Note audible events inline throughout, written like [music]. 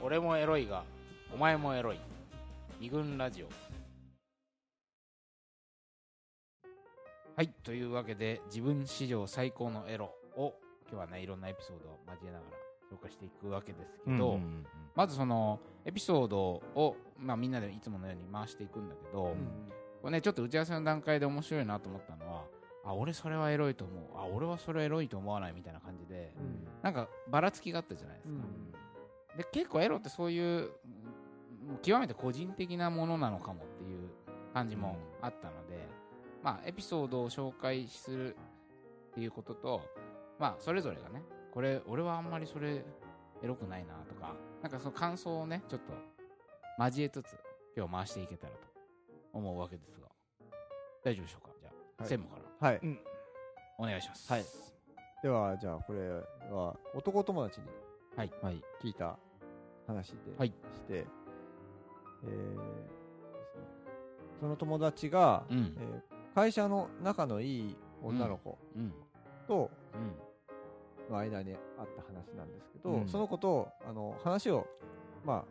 俺もエロいがお前もエロい。二軍ラジオ。はいというわけで自分史上最高のエロを今日はねいろんなエピソードを交えながら紹介していくわけですけど、まずそのエピソードを、まあ、みんなでいつものように回していくんだけど、これね、ちょっと打ち合わせの段階で面白いなと思ったのはあ俺それはエロいと思う。あ俺はそれエロいと思わないみたいな感じで、なんかばらつきがあったじゃないですか、で結構エロってそういううん極めて個人的なものなのかもっていう感じもあったので、まあエピソードを紹介するっていうこととまあそれぞれがねこれ俺はあんまりそれエロくないなとかなんかその感想をねちょっと交えつつ今日回していけたらと思うわけですが大丈夫でしょうか？じゃあ、はい。専務から。はい。お願いします。はい。では、じゃあ、これは、男友達にはい。はい。聞いた話ではい。して、えーですね。その友達が、うん。えー会社の仲のいい女の子うん。とうん。の間にあった話なんですけど、うん。その子とあの話を、ま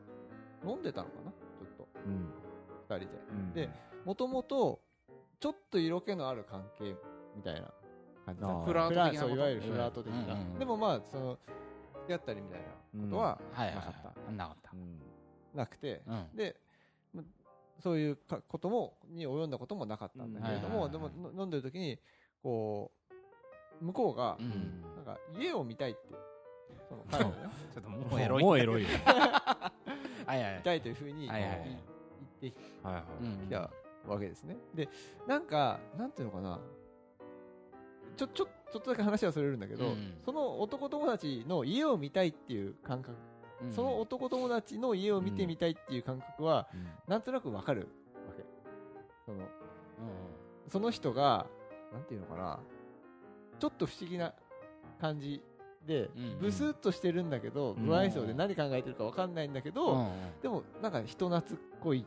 あ、飲んでたのかな、ちょっと、うん。二人で。でもともと、ちょっと色気のある関係みたいな感じ。フラート的なこと？いわゆるフラート的な。うん。うんうんでもまあ、その、付き合ったりみたいなことははいはい。なかった。はいなかった。うん。なくて、うん。で、まそういうかことも、に及んだこともなかったんだけれども、でも、の飲んでる時に、こう、向こうがう、ん。なんか、家を見たいって、そのね、[laughs] ちょっともうエロい。もうエロいよ。[laughs] はいはい。見たいというふうにはいはいはい。言ってきはいはい。うん。たわけですね。で、なんか、なんていうのかな、ちょ、ちょ、ちょっとだけ話はそれるんだけど、うん。その男友達の家を見たいっていう感覚、うんその男友達の家を見てみたいっていう感覚は、うん。なんとなくわかるわけ。その、うんその人が、なんていうのかな、ちょっと不思議な感じでうん、ブスッとしてるんだけど、うん。不愛想で何考えてるかわかんないんだけど、うん。でもなんか人懐っこい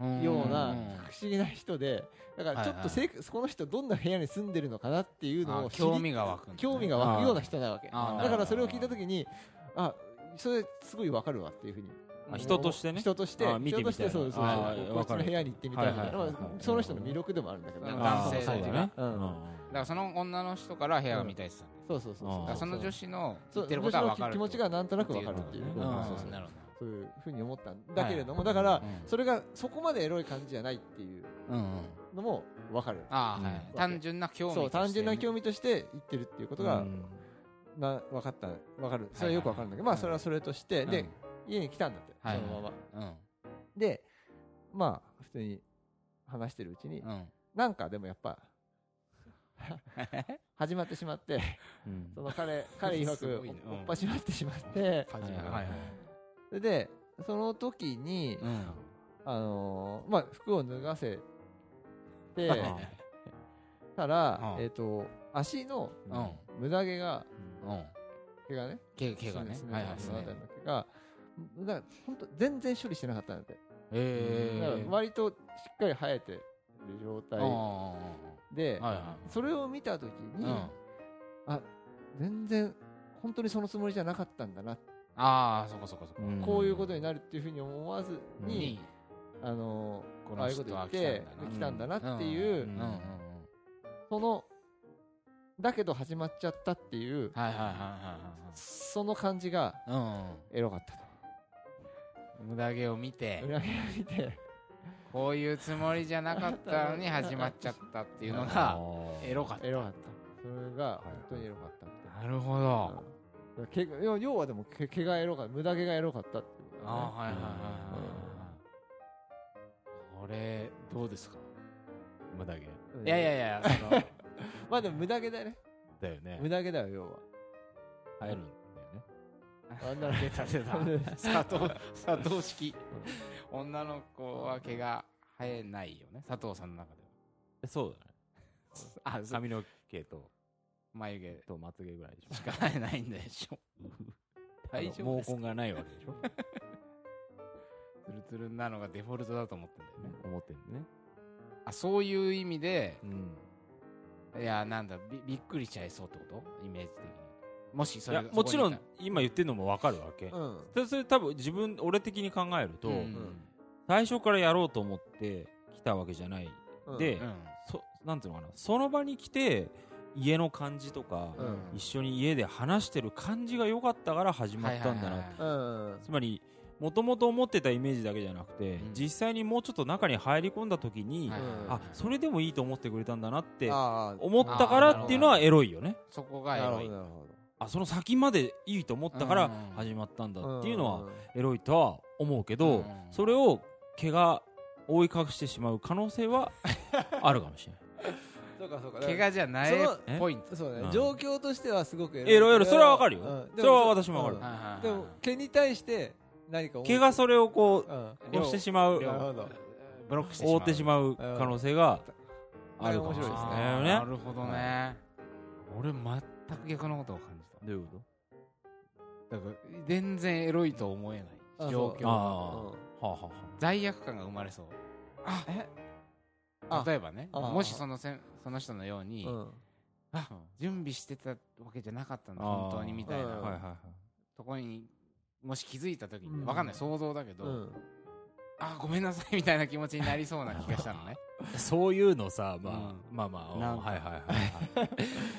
うんようなうん。不思議な人で、だからちょっとせいこの人どんな部屋に住んでるのかなっていうのあを興味が湧く興味が湧くような人なわけ。だからそれを聞いたときに、あ、それすごいわかるわっていうふうに。あ人としてね？人として、あ見て人としてそうそうこっちの部屋に行ってみたいな。その人の魅力でもあるんだけど、男性だね。うん。だからその女の人から部屋が見たいって言ってたんだよそうそうそうあー。だからその女子の言ってることは分かる気持ちがなんとなくわかるっていう。なるほそういうふうに思ったんだけれども、はい。だから、うん。それがそこまでエロい感じじゃないっていうのもわかる。ああはい。うん。単純な興味そう、単純な興味味として言ってるっていうことが、な分かった、分かる。それはよく分かるんだけど、まあ、それはそれとして、で、家に来たんだって、はいそのまま。うん。で、まあ、普通に話してるうちに、うん。なんかでもやっぱ、[laughs] 始まってしまって、うん。その彼、彼曰すくね。うん。おっぱしまってしまって、はいはいはい。それで、その時に、うん。あのーまあ、服を脱がせてあたらう、ん。えっと、足のうん。無駄毛が、うん。毛がね、毛毛がね。はいはいその毛が、だから本当全然処理してなかったんだって。へえだから割としっかり生えてる状態あでそれを見たときに、うん。あ、全然本当にそのつもりじゃなかったんだな、ああそこそこそこうん。こういうことになるっていうふうに思わずに、にあのこああいうこと言って来たんだなっていう、うんうんうん。そのだけど始まっちゃったっていうはいはいはいはその感じがエロかったと。無駄毛を見て。裏切られて。こういうつもりじゃなかったのに始まっちゃったっていうのがエロかった。エロかった。それが本当にエロかったって、なるほど。要要はでも毛毛がエロかった。無駄毛がエロかったっていうね。ああはいはいはいはいはい。これどうですか？無駄毛。いやいやいやそのまあでも無駄毛だよねだよね無。駄毛だよ要は入るんだよね。あんな出た出た [laughs] 砂糖砂糖式女の子は毛が生えないよね佐藤さんの中でえそうだね。はあそう髪の毛と、眉毛とまつげぐらいでしょ。しか生えないんでしょ [laughs] 大丈夫ですか？毛根がないわけでしょ。[laughs] ツルツルなのがデフォルトだと思ってんだよね思ってんのね。あそういう意味でうん。いやなんだびびっくりしちゃいそうってこと？イメージ的に。もしそいれやもちろん今言ってるのも分かるわけ。うん。それ多分自分俺的に考えると、うん。最初からやろうと思って来たわけじゃない、うん。で、うん。そなんていうのかな？その場に来て家の感じとか、うん。一緒に家で話してる感じが良かったから始まったんだな、はいはいはい。つまりもともと思ってたイメージだけじゃなくて、うん。実際にもうちょっと中に入り込んだ時に、はい。はいはいあそれでもいいと思ってくれたんだなって思ったからっていうのはエロいよね。そこがエロい。ほどなるほあその先までいいと思ったからうん。始まったんだどっていうのはんエロいとは思うけど、うん。それを毛が覆い隠してしまう可能性は [laughs] あるかもしれない。そうかそうか。怪我じゃないポイント。そうね、うん。状況としてはすごくエロエロそれはわかるよ。うん。それは私もわかる。でも毛に対して何か毛がそれをこううん。こうしてしまう。両なるほど。ブロックしてしまう。覆ってしまう。可能性があるかもしれ面白いですね。なるほどね。俺全く逆のことを感じた。どういうこだから全然エロいと思えない。状況ああ。はあはあは罪悪感が生まれそう。あ。例えばねあもしそのせんその人のように、うん。あ準備してたわけじゃなかったんだ本当にみたいな、うんはいはいはい。ところにもし気づいた時に、うん。わかんない想像だけど、うん。あごめんなさいみたいな気持ちになりそうな気がしたのね。[laughs] そういうのさ、まあ、うん。まあまあ、はいはいはいはい。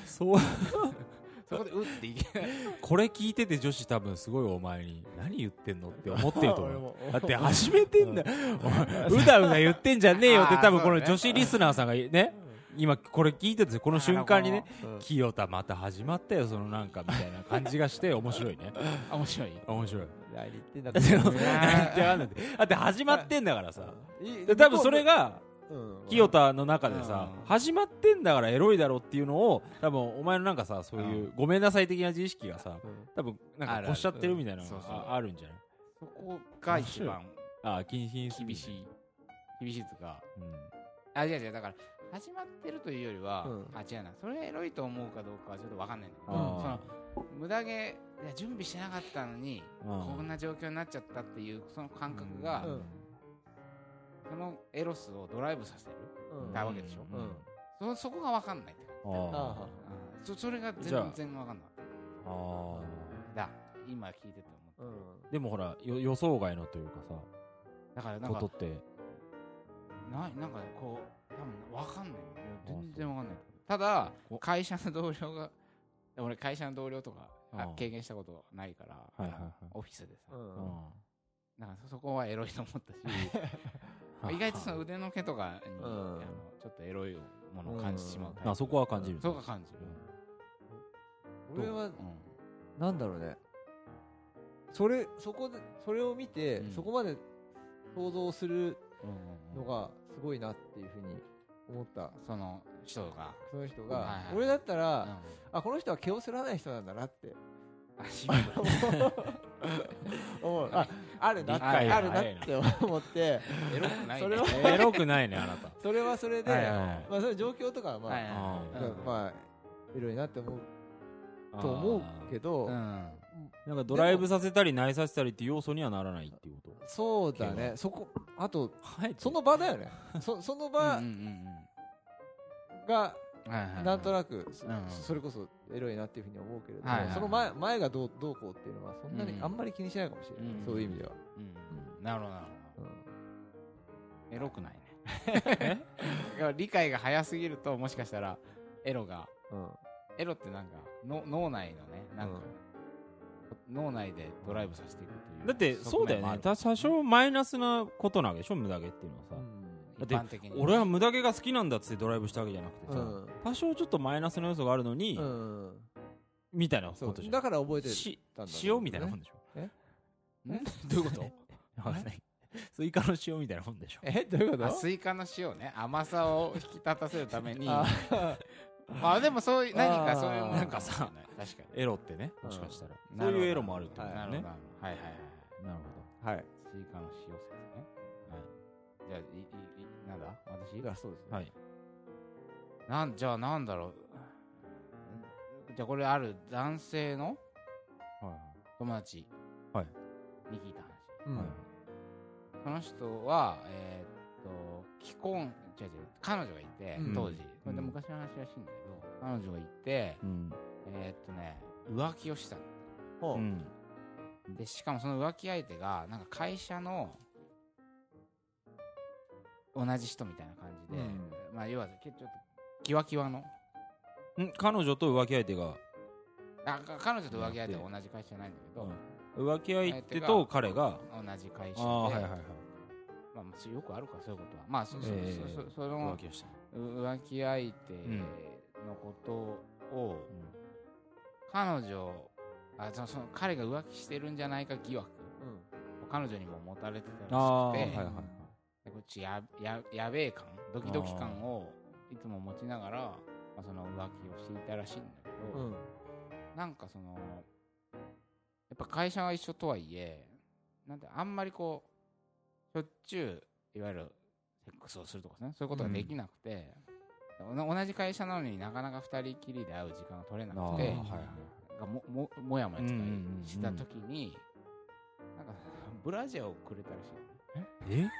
そう、[laughs] そこでうっていけないこれ聞いてて女子多分すごいお前に何言ってんのって思ってると思う。[laughs] だって始めてんだうだうだ言ってんじゃねえよって多分この女子リスナーさんがね、今これ聞いててこの瞬間にね、うん。清田また始まったよ、そのなんかみたいな感じがして面白いね。あ [laughs] 面白い？面白い。何 [laughs] 言ってんだだって始まってんだからさ。多分それが、うん。清田の中でさ、うん。始まってんだからエロいだろっていうのを多分お前のなんかさそういうごめんなさい的な自意識がさうん。多分なんかあるある。こしちゃってるみたいなのがああるんじゃない？そこが一番ああ禁止厳しい。厳しいとか。うん。あ違う違う。だから始まってるというよりは、うん。あ違うな。それがエロいと思うかどうかはちょっと分かんないんだけど、あその無駄毛いや準備してなかったのにうん。こんな状況になっちゃったっていうその感覚が、うん。そのエロスをドライブさせるうん。なわけでしょ？うん。そそこが分かんないってああうん。そそれが全然分かんないあだ。今聞いてて思っうん。でもほらよ予想外のというかさただからなんかことって。ななんかこう多分分かんない全然分かんない。ただ会社の同僚が [laughs] 俺会社の同僚とか経験したことないから、はいはいはい。オフィスでさ、うんうん。なんかそこはエロいと思ったし [laughs] 意外とその腕の毛とかに、ん。あのちょっとエロいものを感じてしまうタイプ。あそこは感じる。そこは感じる、俺はう？ん。なんだろうね。それそこでそれを見て、うん。そこまで想像するうんうんのがすごいなっていうふうに思った。その人が、その人が、はいはい俺だったら、うんあこの人は毛を剃らない人なんだなって。[laughs] 思う。ああるなってあるなって思って。[laughs] エロくないね。それは [laughs] エロくないねあなた。それはそれで、はいはいはい。まあ、それ状況とかはまあ、はいはいあうんうん。まあエロいなって思うと思うけど、うんなんかドライブさせたり内させたりっていう要素にはならないっていうこそうだね。そこあととはいその場だよね。そ [laughs] その場がなんとなくそうんそれこそエロいなっていうふうに思うけれども、はいはいはい。その前前がどうどうこうっていうのはそんなにうんあんまり気にしないかもしれない、うんそういう意味では、うんなるほどなるほうん。どエロくないね。[laughs] 理解が早すぎるともしかしたらエロがうん。エロってなんかの脳内のねなんか、脳内でドライブさせていくというだってそうだよね。た多少マイナスなことなわけでしょ無駄毛っていうのはさ、一だっ般的に俺は無駄毛が好きなんだっつってドライブしたわけじゃなくてさ、うん。多少ちょっとマイナスの要素があるのに、うん。みたいなことじゃん。だから覚えてしたんだ塩みたいなもんでしょ。んどういうこと？わかんない。スイカの塩みたいなもんでしょ。え？どういうこと？あスイカの塩ね。甘さを引き立たせるために。あ [laughs] まあでもそういう何かそういうものなんかさ確かエロってねもしかしたら、うんそういうエロもあるってことにだよね。はいはいはいなるはい。スイカの塩説ね。はい。じゃあいいいなんだ？私？いやそうですね、ほどはい。なんじゃあなんだろう。じゃあこれある男性のはい友達はい。に聞いた話。うん。はい。その人はえ既婚違う違う彼女がいて、うん。当時。これでうん昔の話らしいんだけど、彼女がいてうん。えーっとね浮気をしたほう。うん。でしかもその浮気相手がなんか会社の同じ人みたいな感じで、うん。まあ要はちょっとキワキワの。ん？彼女と浮気相手が？あか彼女と浮気相手は同じ会社じゃないんだけど、浮気相手と彼が？同じ会社でああはいはいはいまあ、まあよくあるかそういうことは。まあそ,、ええそそその浮気浮気相手のことを、彼女あその彼が浮気してるんじゃないか疑惑。彼女にも持たれてたらしくて、はいはいはいでこっちやややべえ感ドキドキ感をいつも持ちながら、まあ、その浮気をしていたらしいんだけど、うん。なんかそのやっぱ会社は一緒とはいえなんてあんまりこうしょっちゅういわゆるセックスをするとかね。そういうことができなくて、おな同じ会社なのになかなか二人きりで会う時間が取れなくて、はいはい。がもももやもやした時に、なんかブラジャーをくれたらしいえ？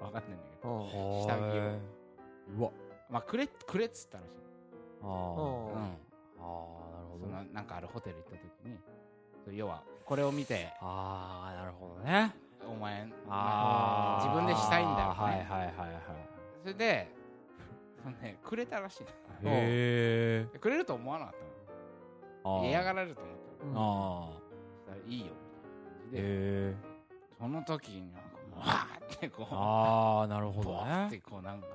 [laughs] わかんないんだけど下着を。うわ。まあくれくれっつったらしい、あー。ほううん、あーなるほどそのなんかあるホテル行った時に要はこれを見てああなるほどねお前あ自分でしたいんだよね。はいはいはいはい。それでそのねくれたらしいの。へえでくれると思わなかったの。嫌がられると思ったうんああいいよみたいな感じでその時になわーってこうああなるほどボワーっねてこうなんか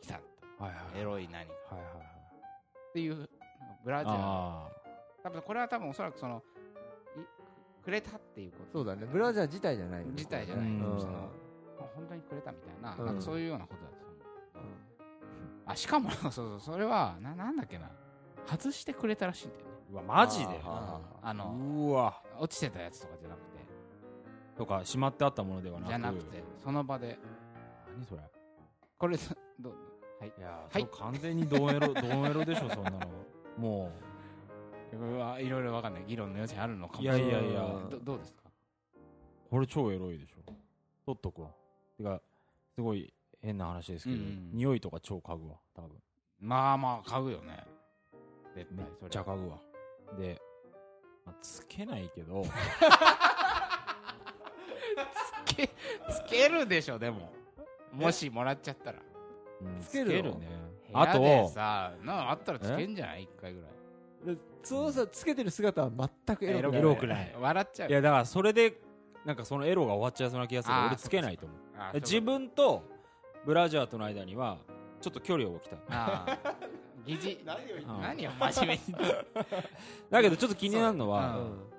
来たはいはいエロい何か。はいはいはい。っていうブラジャーあ多分これは多分おそらくそのいくれたっていうこと。そうだね。ブラジャー自体じゃない自体じゃない、うん。その本当にくれたみたいな,、うん。なんかそういうようなことだと思う。あしかもそうそうそれはななんだっけな。外してくれたらしいんだよね。ーうわマジで？ああのうわ。落ちてたやつとかじゃなくて。とかしまってあったものではなく。じゃなくてその場で。何それ？これどはい。いやはい。はい完全にドンエロドンエロでしょそんなの。もこれはいろいろわかんない。議論の余地あるのかも。いやいやいや。どどうですか？うこれ超エロいでしょ。取っとくわてかすごい変な話ですけど、うん。うん匂いとか超嗅ぐわ多分。まあまあ買うよね。絶めっ対それちゃ嗅ぐわ。で、まあ、つけないけど。つけつけるでしょでも。もしもらっちゃったら。うん。つけるの？ね。部あとさなあったらつけんじゃない？一回ぐらい。でそのさつけてる姿は全くエロくない。エロくない。笑っちゃう。いやだからそれでなんかそのエロが終わっちゃいそうな気がする俺つけないと思う。自分とブラジャーとの間にはちょっと距離を置きたい。ああ疑似。[laughs] 何を言ってうん。何を真面目に。[laughs] だけどちょっと気になるのう。は、ん。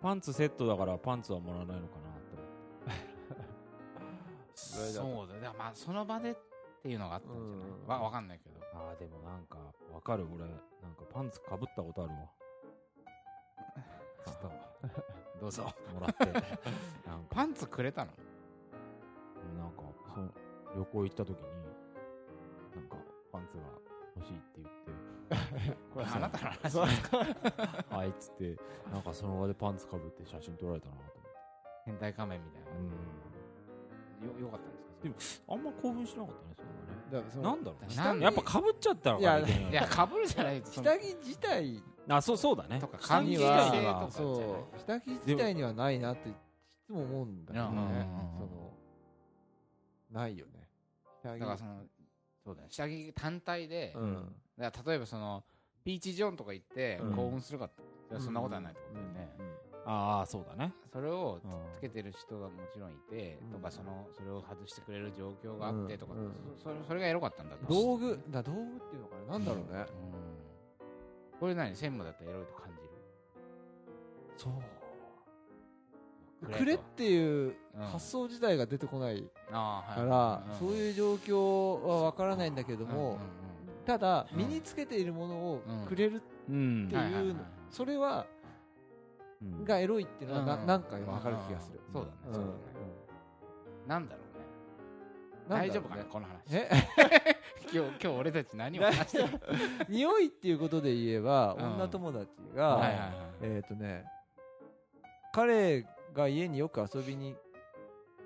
パンツセットだからパンツはもらわないのかな [laughs] そうだだからまあその場でっていうのがあったんじゃない？うんわわかんないけど。とああでもなんかわかる。俺なんかパンツかぶったことあるわ。[laughs] ちょっと。[laughs] どうぞ。もらって。[laughs] なんか。パンツくれたの？なんかその旅行行った時になんかパンツが欲しいって言って。これあなたの話？はいっつってなんかその場でパンツかぶって写真撮られたなと思って。変態仮面みたいな。うん。よよかったんですかあんま興奮しなかったねそれはね。だからそのなんだろうね。なんで？やっぱかぶっちゃったのかいやいけないいやかぶるじゃない下着自体。あそうそうだね。とか下着自体には。とかじゃないそう下着自体にはないなっていつも思うんだよね。うんうんうんうん。そのないよね。下着。だからそのそうだね。下着単体で、うん。だから例えばそのピーチジョンとか行ってうん。興奮するかって、いやそんなことはないってことだよね、ああそうだね。それをうんつけてる人がもちろんいて、うん。とかそのそれを外してくれる状況があってとか、うん。そそれそれがエロかったんだと。道具だ道具っていうのかな？なんだろうね。うん。これ何？専務だったらエロいと感じる？そう。くれっていううん。発想自体が出てこないからそうういう状況はわからないんだけどんもうんただうん身につけているものをうんくれるうん。ってはいうそれはうんがエロいっていうのはなうん。なんかわかる気がする。そうだね。うん。そうだね。なんだろうね。大丈夫かなこの話。え？[laughs] 今日今日俺たち何を話してる？[laughs] 匂いっていうことで言えばうん。女友達はいがえっとね彼が家によく遊びに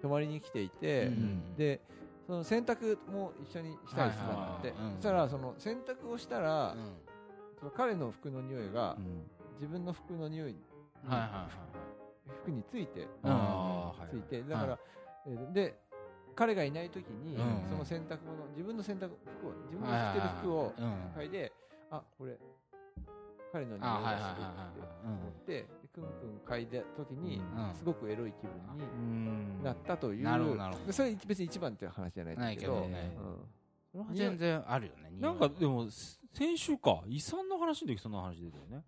泊まりに来ていてうんでその洗濯も一緒にしたりするんだって。はいはいはいはいうん。そしたらその洗濯をしたらうん。その彼の服の匂いがうん。自分の服の匂い服について。ついて。だから、えーで彼がいない時に、うんその洗濯物自分の洗濯服を自分の着てる服をうん。嗅いであこれ彼の匂いがするってはい思ってでクンクン嗅いだ時に、うん。すごくエロい気分にうん。なったという、それ別に一番っていう話じゃないんだけど。全然あるよねなんかでも先週か遺産の話の時そんな話出たよね。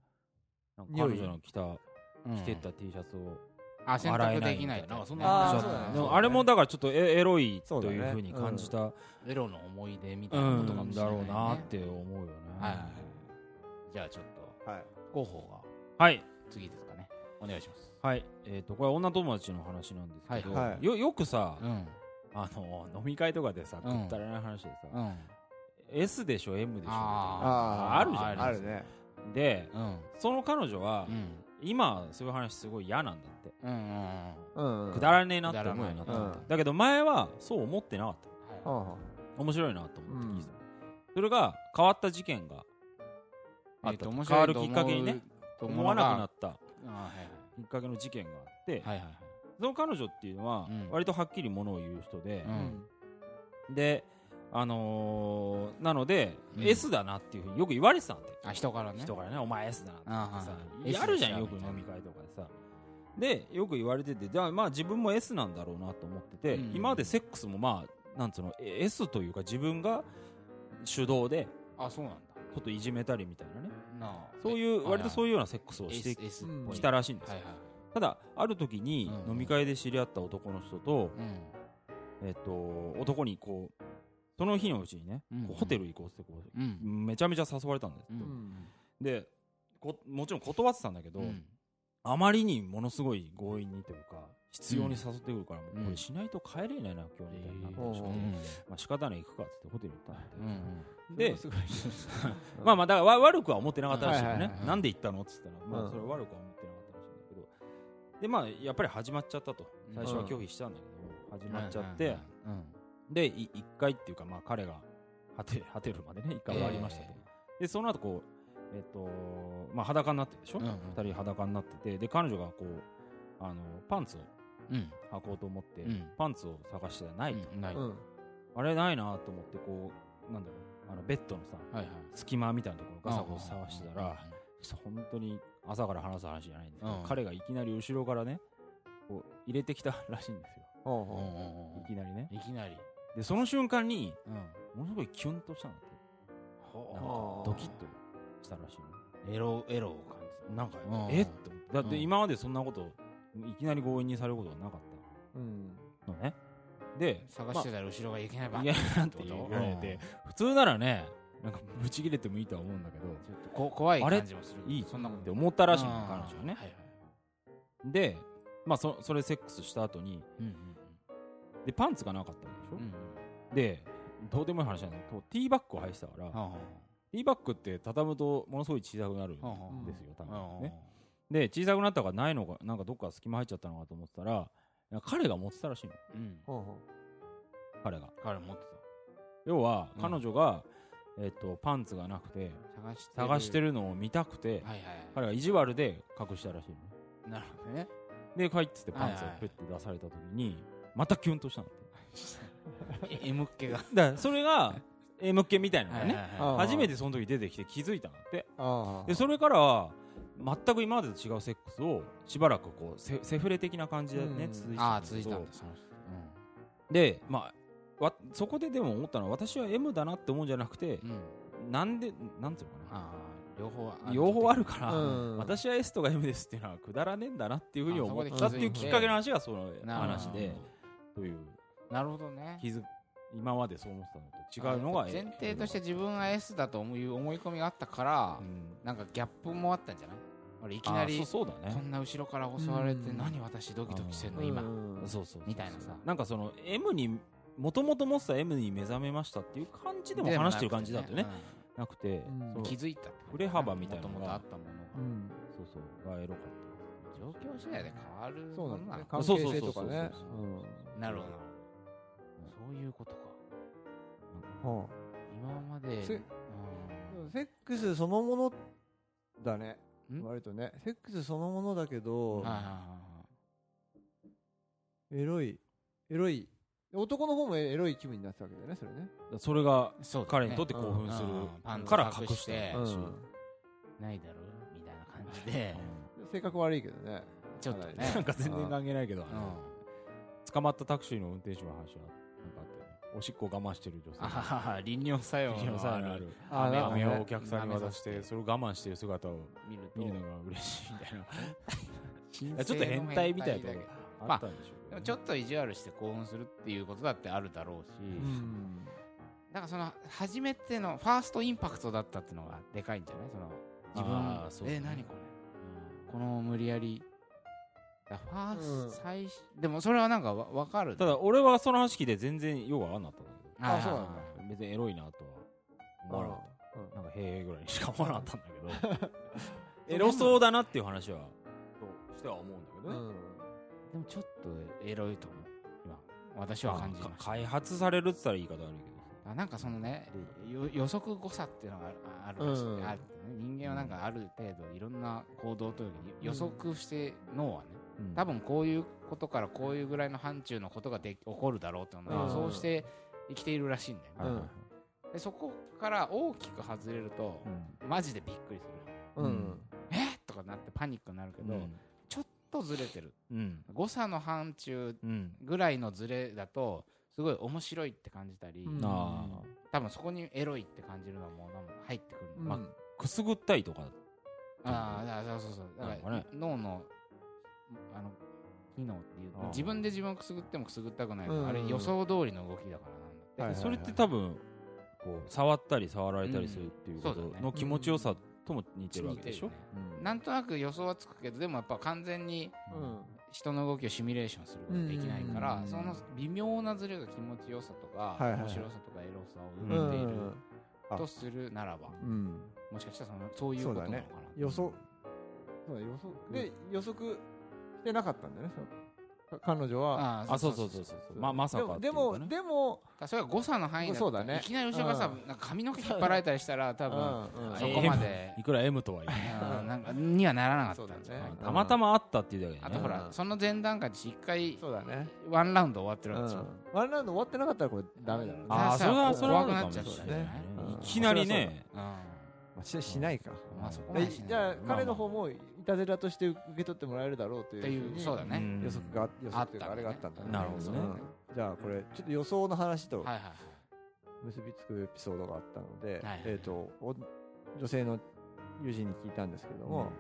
なんか彼女の着たうん着てった T シャツをあ洗濯できない洗えないみたい。ななんかそんな。あそう。だね。でもあれもだからちょっとエエロいというふうに感じたエロの思い出みたういなことかもしれない、ねんだろうなって思うよね。はいはいはい。じゃあちょっとはい。広報がはい。次ですかね。お願いします。はい。えっとこれは女友達の話なんですけどはいはい。よよくさうん。あの飲み会とかでさうん。くったらない話でさうん。S でしょ？M でしょ？あー。あるじゃん。あるね。でうん。その彼女はうん今そういう話すごい嫌なんだって。うんうんうん。うんくだらねえなって思うようになったうん。んだけど前はそう思ってなかった。はは面白いなと思ってそれが変わった事件があったと。変わるきっかけにね思わなくなっったきっかけの事件があってはいはいはい。その彼女っていうのはうん。割とはっきりものを言う人でうん。であのーなのでうん。S だなっていうふうによく言われてたんだって。あ人からね。人からね。お前 S だなってあさはいやるじゃんよく飲み会とかでさ。でよく言われててでまあ自分も S なんだろうなと思ってて、うん。今までセックスもまあなんつうの S というか自分が主導であそうなんだ。ちょっといじめたりみたいなね。そういう割とそういいうようなセックスをしてきたらしいんですよ、はいはい。ただある時にうん。飲み会で知り合った男の人と、うん。えっと男にこうその日のうちにね、うん。ホテル行こうってこううん。めちゃめちゃ誘われたんです、ううん。んでこもちろん断ってたんだけど、うん。あまりにものすごい強引にというか必要に誘ってくるから、これしないと帰れないな今日みたいになって、うんちょっとうん。まあ仕方ない行くかってホテル行ったんだって、うんで [laughs] まあまあだからわ悪くは思ってなかったらしいよね、はいはいはいなんで行ったのっつったら、まあうん。それ悪くは思ってなかったらしいんだけど。でまあやっぱり始まっちゃったと。最初は拒否したんだけど、始まっちゃって、うんでい一回っていうかまあ彼が果て [laughs] 果てるまでね一回終わりましたと、でその後こうえっとまあ裸になってるでしょ、うんうん二人裸になってて。で彼女がこうあのパンツをうん。履こうと思って、うん。パンツを探してたらないと、うんない。うん。あれないなと思ってこうなんだろうあのベッドのさはいはい。隙間みたいなところガサゴサ探してたら、本当に朝から話す話じゃないんですけど、うん。彼がいきなり後ろからねこう入れてきたらしいんですよ。いきなりね。いきなりでその瞬間にうん。ものすごいキュンとしたんだってなんかはあドキッとしたらしいの。エロエロを感じなんか、うん。え？ってだってうん。今までそんなこといきなり強引にされることがなかっううん。たのね。でた探してたら後ろがいきないッやなんて言われて、普通ならねなんかブチ切れてもいいとは思うんだけど。ちょっとこ怖いあれ感じもするいいそんなこと。って思ったらしいの。うん。彼女はねはいはい。でまあそそれセックスした後にうんうんでパンツがなかったわけでしょ、うん。うんでどうでもいい話なん。だけどティーバッグを履いてたから、はあはティーバッグって畳むとものすごい小さくなるんですよ多はあ。分ね。で小さくなったからないのかなんかどっか隙間入っちゃったのかと思ってたら彼が持ってたらしいの。うん。ほうほ彼が。彼持って要はうん。彼女が、えっとパンツがなくてた探して探してるのを見たくて、はいはい彼が意地悪で隠したらしいのね。なるほどね。で帰ってってパンツをペッて出された時にまたキュンとしたんだってえ M っ気が。だからそれが M っ気みたいなのがね、あ初めてその時出てきて気づいたんだって。でそれからは全く今までと違うセックスをしばらくこうセセフレ的な感じでね、うん。続いてあたんだけどでまあわそこででも思ったのは私は M だなって思うんじゃなくてなんでなんていうのかな。両方あ両方あるから、うん。私は S とか M ですっていうのはくだらねえんだなっていうふうに思ったっていうきっかけの話がその話でという。なるほどね。気づ今までそう思ってたのと違うのがあ前提として自分が S だと思う思い込みがあったからうん。なんかギャップもあったんじゃない？俺いきなありそうそうだね。こんな後ろから襲われてうん。何私ドキドキしてんの？うん。今。うんそうそう。みたいなさ。なんかその M にもともと持ってた M に目覚めましたっていう感じでも話してる感じだとね。なくて、うん。気づいた振れ幅みたいなのが。あったものが。うん。そうそう。がエロかっ状況次第で変わるそうなんだね。関そう係性とかね。なるほど。そういうことか。ほう今までせうん。セックスそのものだね。ん？割とね。セックスそのものだけどはいはいはエロい。エロい。男の方もエロい気分になってたわけだよねそれね。それが彼にとって興奮するうん。パンツから隠し隠して。てうん。ないだろみたいな感じで性格悪いけどね。ちょっとね。なんか全然関係ないけど、捕まったタクシーの運転手の話はなんかあったよね。おしっこ我慢してる女性。あはは利尿作用ある。あなんかね飴をお客さんに渡してそれを我慢してる姿を見ると。見るのが嬉しいみたいな。[laughs] ちょっと変態みたいなとこあったんでしょうけどね。でもちょっと意地悪して興奮するっていうことだってあるだろうし、うん。だからその初めてのファーストインパクトだったっていうのがでかいんじゃないその自分そねえ何これこの無理やり。だファースうん。ト最初でもそれはなんかわ分かるただ俺はその話聞いて全然よくわかんなかったんだけあそうなんだ。ど別にエロいなとは思わなかった。なんかへえぐらいにしか思わなかったんだけど。[laughs] エロそうだなっていう話はとしては思うんだけどね、でもちょっとエロいと思う。今。私は感じました。か開発されるって言ったら言い方悪いけど。あなんかそのねよ予測誤差っていうのがあるらしい、うん。ある人間はなんかある程度いろんな行動をとる時に予測して脳はね、うん。多分こういうことからこういうぐらいの範疇のことがで起こるだろうっていうのをうん。予想して生きているらしいんだよね、でそこから大きく外れると、マジでびっくりする。うん。うん。え？っとかなってパニックになるけど、うん。ちょっとずれてる。うん。誤差の範疇うん。ぐらいのずれだとすごい面白いって感じたり、うん。あ多分そこにエロいって感じるのはもう多分入ってくる、うんまあくすぐったいとかああそうそうそう。だから、脳のあの機能っていう自分で自分をくすぐってもくすぐったくない。の、うん。あれ予想通りの動きだからなんだそれって多分こう触ったり触られたりするっていうことの気持ちよさとも似てるわけでしょ？似てるね。なんとなく予想はつくけどでもやっぱ完全にうん。人の動きをシミュレーションすることができないから、うん。その微妙なズレが気持ちよさとか、はいはいはい。面白さとかエロさをう生んでいるとするならば、うん。もしかしたらそのそういうことなのかな、予想。そうだ予測で予測してなかったんだよね彼女はああそうそうそうそう。ままさかでもでもそれが誤差の範囲だそうだね。いきなり後ろからさ、うん。なんか髪の毛引っ張られたりしたら多分、そこまで、いくら M とはいなんかにはならなかったんじゃなたまたまあったっていうだけでね。あとほら、うん。その前段階で一回そうだね。ワンラウンド終わってるうんわけでしょ、ワンラウンド終わってなかったらこれダメだろうね。ああそれはそれはない怖くなっちゃういきなりね。うん。まあししないか。まあそこじゃあまあ彼の方もいたずらとして受け取ってもらえるだろうというっていうふにそうだね。うん予測が予測というかあれがあったんだね。なるほどね。うん。じゃあこれちょっと予想の話と結びつくエピソードがあったので、はいえっ、とお女性の友人に聞いたんですけども、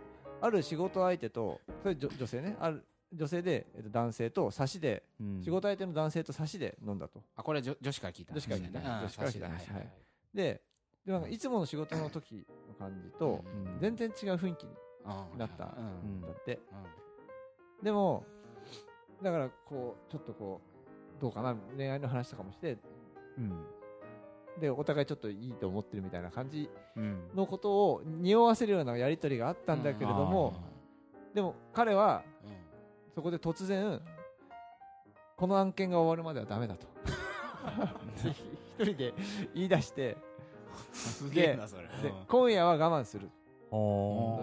ある仕事相手とそれ女女性ね。ある女性で、えっと男性と差しで、うん。仕事相手の男性と差しで飲んだと。あこれ女女子から聞いた女子から聞いた。うん女子から聞いた。はいででなんかいつもの仕事の時の感じとうん。全然違う雰囲気にうん。なった。うん。うん。なって。うん。でもだからこうちょっとこうどうかな恋愛の話とかもしてうん。でお互いちょっといいと思ってるみたいな感じうん。のことを匂わせるようなやり取りがあったんだけれども、でも彼はそこで突然この案件が終わるまではダメだと。[laughs] 一人で言い出してすげえなそれ。今夜は我慢する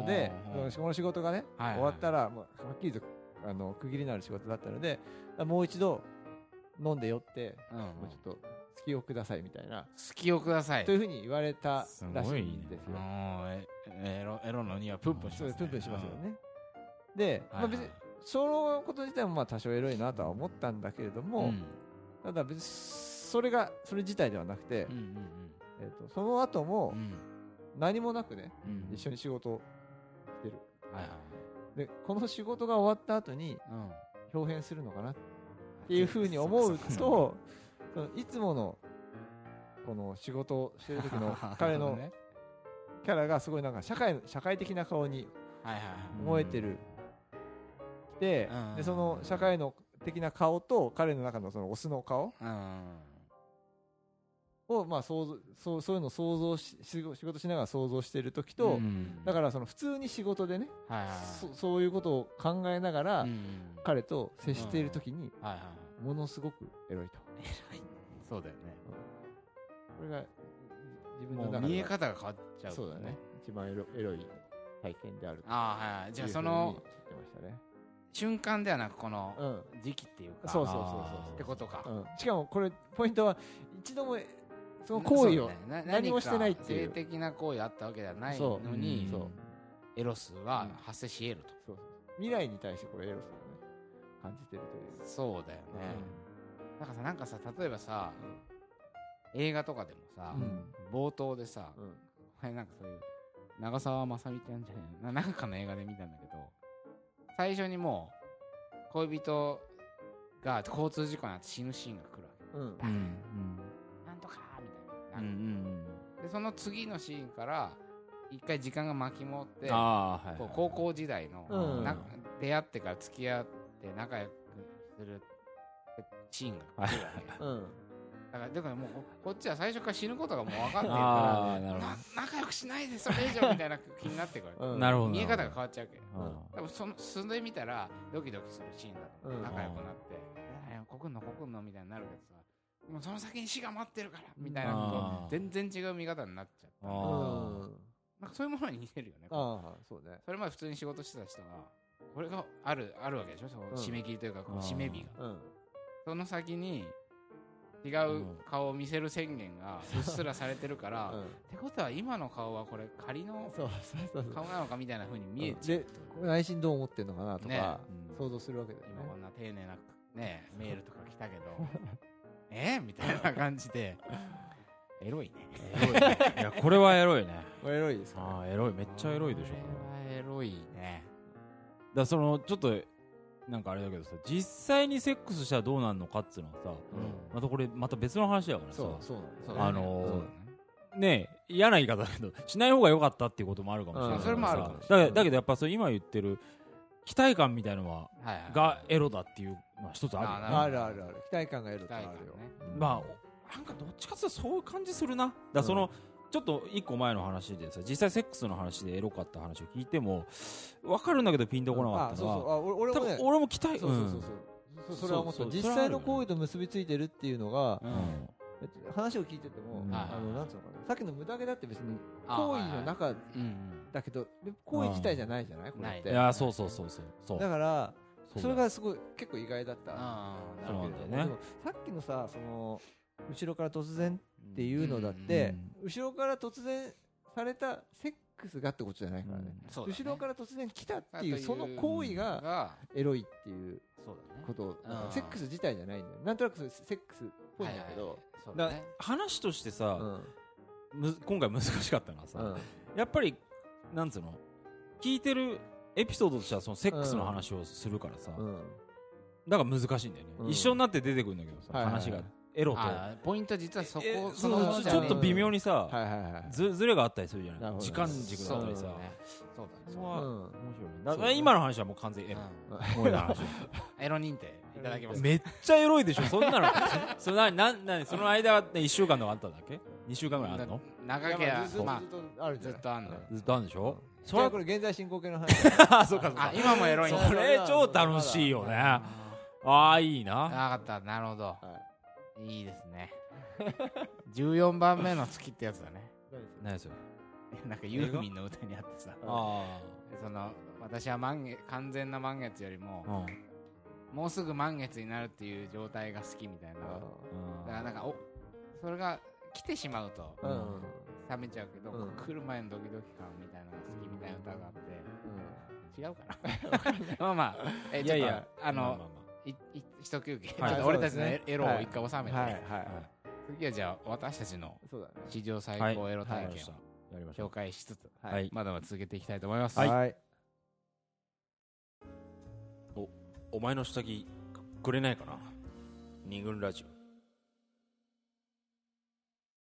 でうんこの仕事がね終わったらはっきりとあの区切りのある仕事だったのでもう一度飲んで酔ってうんもうちょっと隙をくださいみたいな。隙をください。というふうに言われたすらしいんですよ。エロエロのにはプンプンしますプンプンしますよね。で、うんまあ、別にそのこと自体もまあ多少エロいなとは思ったんだけれども、うんただ別にそれがそれ自体ではなくて、えー、とその後もうん何もなくね、うん。一緒に仕事をしてる。はいはいでこの仕事が終わった後にうん。表変するのかなっていうふうに思うとそのいつものこの仕事をしてる時の [laughs] 彼のね。キャラがすごいなんか社会社会的な顔にはいはいはい。思えてる、でうん。でその社会の的な顔と彼の中のそのオスの顔うんをまあ想像そうそういうのを想像し仕事しながら想像している時と、うん。だからその普通に仕事でね、はいはいはい。そそういうことを考えながら、うん。彼と接している時にはいはいものすごくエロいと。そうだよね。これが自分の中見え方が変わっちゃうそうだね。一番エロエロい体験であるああはいはい。じゃあその瞬間ではなくこのうん。時期っていうかそうそうそうあーってことか。そう、うん、しかもこれポイントは一度もその行為を。ね。な何もしてないっていう。性的な行為あったわけではないそうのにそう。エロスは発生し得るそうそう。未来に対してこれエロスをね感じてるという。とそうだよね。なんかさなんかさ例えばさ映画とかでもさうん。冒頭でさうん。これなんかそういう長澤まさみちゃんじゃないななんかの映画で見たんだけど最初にもう恋人が交通事故になって死ぬシーンが来るわけ。うんうんうんでその次のシーンから一回時間が巻き戻ってああはいこう高校時代の、うん。な出会ってから付き合って仲良くするシーンが来るわけうん。だからだからもうここっちは最初から死ぬことがもう分かってるあからな仲良くしないでそれ以上みたいな気になってくるうん。なるほど。見え方が変わっちゃうわけほど多分その素で見たらドキドキするシーンだと思ううん。仲良くなって「いやいやこくんのこくんの」みたいになるけどさでもその先に死が待ってるからみたいな全然違う見方になっちゃった。なんかそういうものに似てるよねああそうね。それまで普通に仕事してた人がこれがあるあるわけでしょ？そのうん締め切りというかこ締め日が。うん。その先に違う顔を見せる宣言がうっすらされてるから、っ [laughs] うん。てことは今の顔はこれ仮のそうそうそう。そう顔なのかみたいな風に見えちゃうで内心どう思ってんのかなとね。かうん。想像するわけだよね。今こんな丁寧なねメールとか来たけど [laughs] え？[laughs] みたいな感じで。[laughs] エロいね。エロいね。いやこれはエロいね。これエロいですかああエロい。めっちゃエロいでしょ。これはエロいね。だからそのちょっとなんかあれだけどさ実際にセックスしたらどうなるのかっつうのはさうん。またこれまた別の話だからさ。そうそうなんですそうよあのーそうだね。嫌な言い方だけどしない方が良かったっていうこともあるかもしれないうんそれもあるかもしれだない。けどだけどやっぱそれ今言ってる期待感みたいのははいはいがエロだっていうのは一つあるよね。あるあるある。期待感がエロってあるよ。まあおなんかどっちかっていうとそういう感じするな。だからその、ちょっと一個前の話でさ実際セックスの話でエロかった話を聞いても分かるんだけどピンとこなかあそうったのは、そうあ俺俺多もね。分俺も期待そうそうそうそう。そうそれは思った。そうそう実際の行為と結びついてるっていうのがうんうん。話を聞いててもうん。あのなんつうのかな。さっきの無駄毛だって別にあ行為の中うんうんだけどで行為自体じゃないじゃない？これって。いやそうそうそうそう。そう。だからそれがすごい結構意外だった。なるほどね。さっきのさその後ろから突然っていうのだって後ろから突然されたセックスがってことじゃないからね。後ろから突然来たっていうとその行為ががエロいっていうことセックス自体じゃないんだよ。なんとなくセックスっぽいんだけど。話としてうさ、今回難しかったのはさ、うん。やっぱりなんつうの？聞いてるエピソードとしてはそのセックスの話をするからさ、うん。だから難しいんだよね、うん。一緒になって出てくるんだけどさ、はいはいはい。話がエロと。あーポイント実はそこえそのそうものじゃねちょっと微妙にさ、はいはいはいずずれがあったりするじゃない？なるほど時間軸だったりさ、そうだね。そうだね。そこはうん。面白いね。だ今の話はもう完全にエロ、うん。もうエロの話。[laughs] エロ認定いただけますか？めっちゃエロいでしょそんなの。[laughs] そなななその間は、ね、1週間とかあったんだっけ？2週間ぐらいあるの？長けずっとあるずっとあんのよ。ずっとあるんでしょ、それはそこれ現在進行形の話。だあそうかそうか。あ今もエロいんだそれ超楽しいよね。ああいいな。あ分かった。なるほど。はい。いいですね。14番目の月ってやつだね。何それ？なんかユーミンの歌にあってさ。あその私は満月完全な満月よりもあうん。もうすぐ満月になるっていう状態が好きみたいな。だからなんかおそれが来てしまうと。冷めちゃうけど、うん。来る前のドキドキ感みたいなのが好きみたいな歌があって。違うかな。[laughs] まあまあ。えいやいや。あの、まあまあまいい一休憩、はい。ちょっと俺たちのエロを一回収めて、はい。はい。次はじゃあ私たちのそうだね。史上最はい高エロ体験をう紹介しつつ、はい。まだまだ続けていきたいと思います。はい。お前の下着くれないかな？二軍ラジオ